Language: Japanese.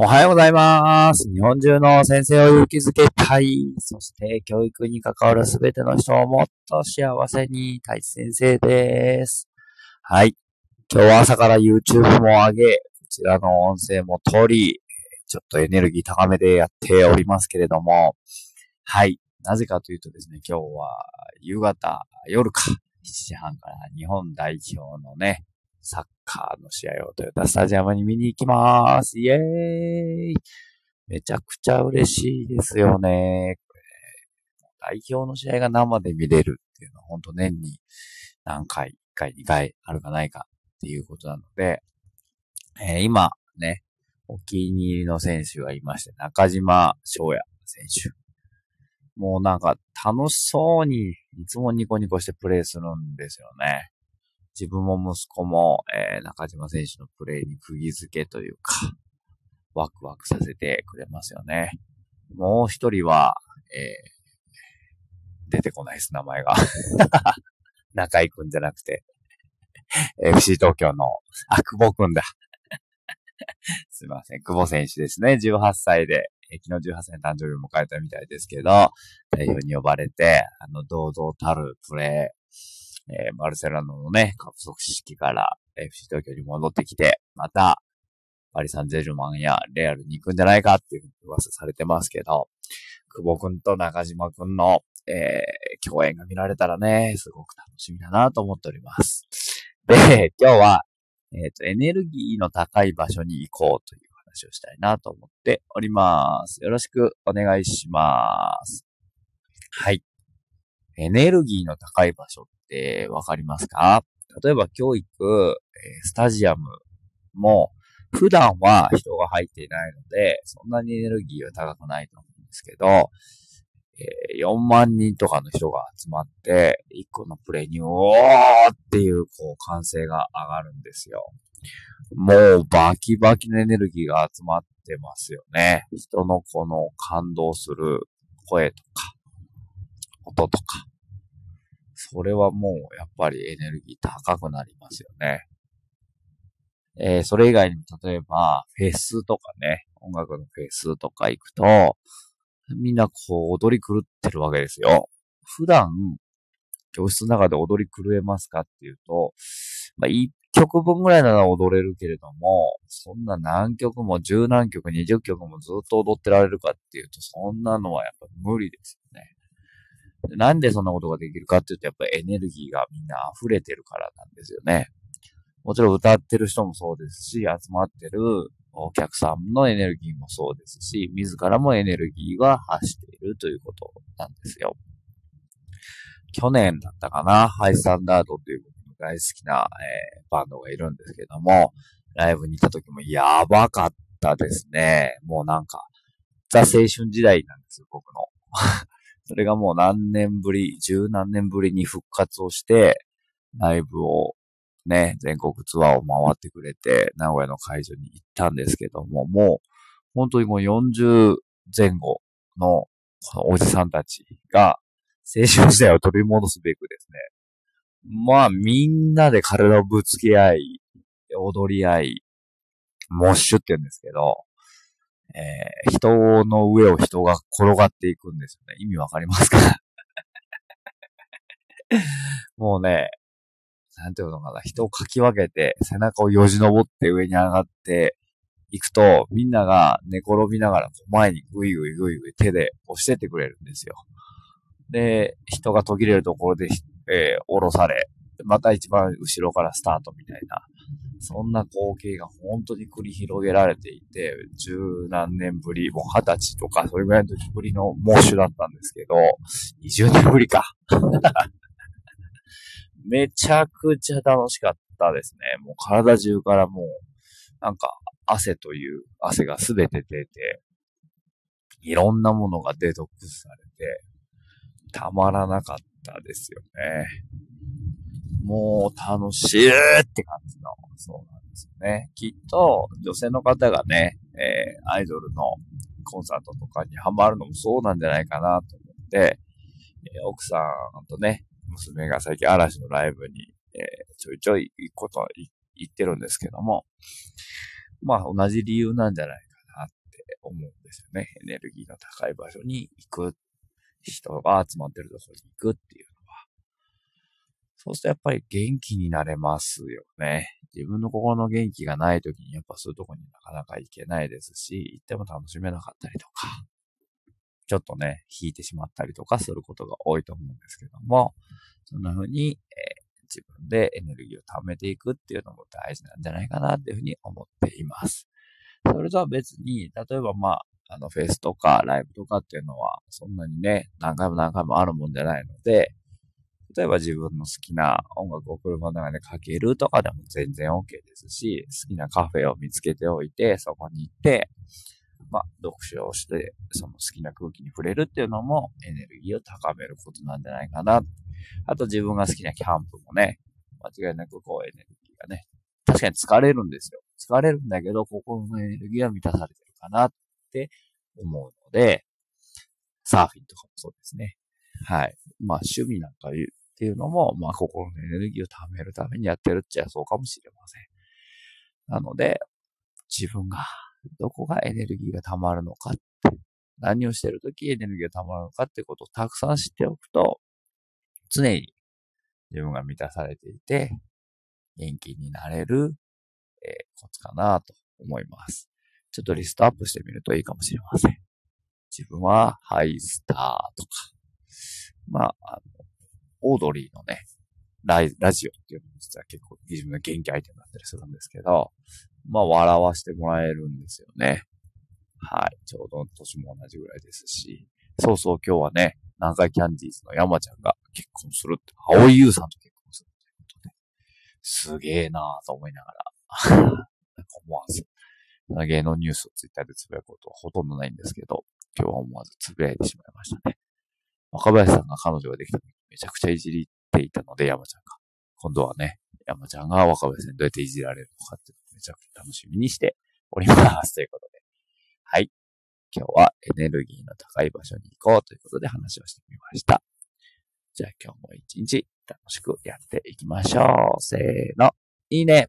おはようございます。日本中の先生を勇気づけたい。そして教育に関わるすべての人をもっと幸せに、太一先生です。はい。今日は朝から YouTube も上げ、こちらの音声も取り、ちょっとエネルギー高めでやっておりますけれども、はい。なぜかというとですね、今日は夕方、夜か、7時半から日本代表のね、サッカーの試合をトヨタスタジアムに見に行きます。イエーイめちゃくちゃ嬉しいですよね。これ代表の試合が生で見れるっていうのは本当年に何回、1回、2回あるかないかっていうことなので、えー今ね、お気に入りの選手がいまして、中島翔也選手。もうなんか楽しそうにいつもニコニコしてプレーするんですよね。自分も息子も、えー中島選手のプレーに釘付けというか、ワクワクさせてくれますよね。もう一人は、えー出てこないです、名前が。中井くんじゃなくて、FC 東京の、あ、久保くんだ。すいません、久保選手ですね。18歳で、昨日18歳の誕生日を迎えたみたいですけど、代表に呼ばれて、あの、堂々たるプレー、えーバルセロナのね、過不足式から FC 東京に戻ってきて、また、パリ・サンジェルマンやレアルに行くんじゃないかっていう噂されてますけど、久保くんと中島くんの、えー共演が見られたらね、すごく楽しみだなと思っております。で、今日は、えっ、と、エネルギーの高い場所に行こうという話をしたいなと思っております。よろしくお願いします。はい。エネルギーの高い場所ってわかりますか？例えば教育、スタジアムも普段は人が入っていないので、そんなにエネルギーは高くないと思うんですけど、え4万人とかの人が集まって、1個のプレイにおーっていう、こう、歓声が上がるんですよ。もうバキバキのエネルギーが集まってますよね。人のこの感動する声とか、音とか。それはもうやっぱりエネルギー高くなりますよね。えーそれ以外にも例えばフェスとかね、音楽のフェスとか行くと、みんなこう踊り狂ってるわけですよ。普段、教室の中で踊り狂えますかっていうと、まあ、1曲分ぐらいなら踊れるけれども、そんな何曲も十何曲、20曲もずっと踊ってられるかっていうと、そんなのはやっぱ無理ですよね。なんでそんなことができるかっていうと、やっぱりエネルギーがみんな溢れてるからなんですよね。もちろん歌ってる人もそうですし、集まってるお客さんのエネルギーもそうですし、自らもエネルギーが発しているということなんですよ。去年だったかな、ハイスタンダードという僕の大好きな、えーバンドがいるんですけども、ライブに行った時もやばかったですね。もうなんか、ザ青春時代なんですよ、僕の。それがもう何年ぶり、十何年ぶりに復活をして、ライブをね、全国ツアーを回ってくれて、名古屋の会場に行ったんですけども、もう、本当にもう40前後のこのおじさんたちが、青春時代を取り戻すべくですね、まあみんなで体をぶつけ合い、踊り合い、モッシュって言うんですけど、えー人の上を人が転がっていくんですよね。意味わかりますか？もうね、なんていうのかな、人をかき分けて、背中をよじ登って上に上がっていくと、みんなが寝転びながら前にぐいぐいぐいぐい手で押してってくれるんですよ。で、人が途切れるところで、えー降ろされ、また一番後ろからスタートみたいな、そんな光景が本当に繰り広げられていて、十何年ぶり、もう二十歳とか、それぐらいの時ぶりの猛暑だったんですけど、20年ぶりか。めちゃくちゃ楽しかったですね。もう体中からもう、なんか汗という汗がすべて出て、いろんなものがデトックスされて、たまらなかったですよね。もう楽しいって感じの、そうなんですよね。きっと女性の方がね、えーアイドルのコンサートとかにハマるのもそうなんじゃないかなと思って、えー奥さんとね、娘が最近嵐のライブに、えーちょいちょい行くことはい言ってるんですけども、まあ同じ理由なんじゃないかな思うんですよね。エネルギーの高い場所に行く。人が集まってるところに行くっていう。そうするとやっぱり元気になれますよね。自分の心の元気がない時にやっぱそういうとこになかなか行けないですし、行っても楽しめなかったりとか、ちょっとね、引いてしまったりとかすることが多いと思うんですけども、そんな風に、えー、自分でエネルギーを貯めていくっていうのも大事なんじゃないかなっていうふうに思っています。それとは別に、例えばまあ、あの、フェスとかライブとかっていうのは、そんなにね、何回も何回もあるもんじゃないので、例えば自分の好きな音楽を車の中でかけるとかでも全然 OK ですし、好きなカフェを見つけておいて、そこに行って、まあ、読書をして、その好きな空気に触れるっていうのもエネルギーを高めることなんじゃないかな。あと自分が好きなキャンプもね、間違いなくこうエネルギーがね、確かに疲れるんですよ。疲れるんだけど、心のエネルギーは満たされてるかなって思うので、サーフィンとかもそうですね。はい。まあ趣味なんかっていうのも、まあ心のエネルギーを貯めるためにやってるっちゃそうかもしれません。なので、自分がどこがエネルギーが溜まるのかって、何をしてるときエネルギーが溜まるのかってことをたくさん知っておくと、常に自分が満たされていて、元気になれる、えー、コツかなと思います。ちょっとリストアップしてみるといいかもしれません。自分はハイスターとか、まあ、あの、オードリーのね、ライラジオっていうのも実は結構自分の元気アイテムだったりするんですけど、まあ笑わしてもらえるんですよね。はい。ちょうど年も同じぐらいですし。そうそう今日はね、南海キャンディーズの山ちゃんが結婚するって、青井優さんと結婚するということで、すげえなぁと思いながら、思わず、芸能ニュースをツイッターでつぶやくことはほとんどないんですけど、今日は思わずつぶやいてしまいましたね。若林さんが彼女ができた時めちゃくちゃいじりっていたので、山ちゃんが。今度はね、山ちゃんが若林さんにどうやっていじられるのかってめちゃくちゃ楽しみにしております。ということで。はい。今日はエネルギーの高い場所に行こうということで話をしてみました。じゃあ今日も一日楽しくやっていきましょう。せーの。いいね。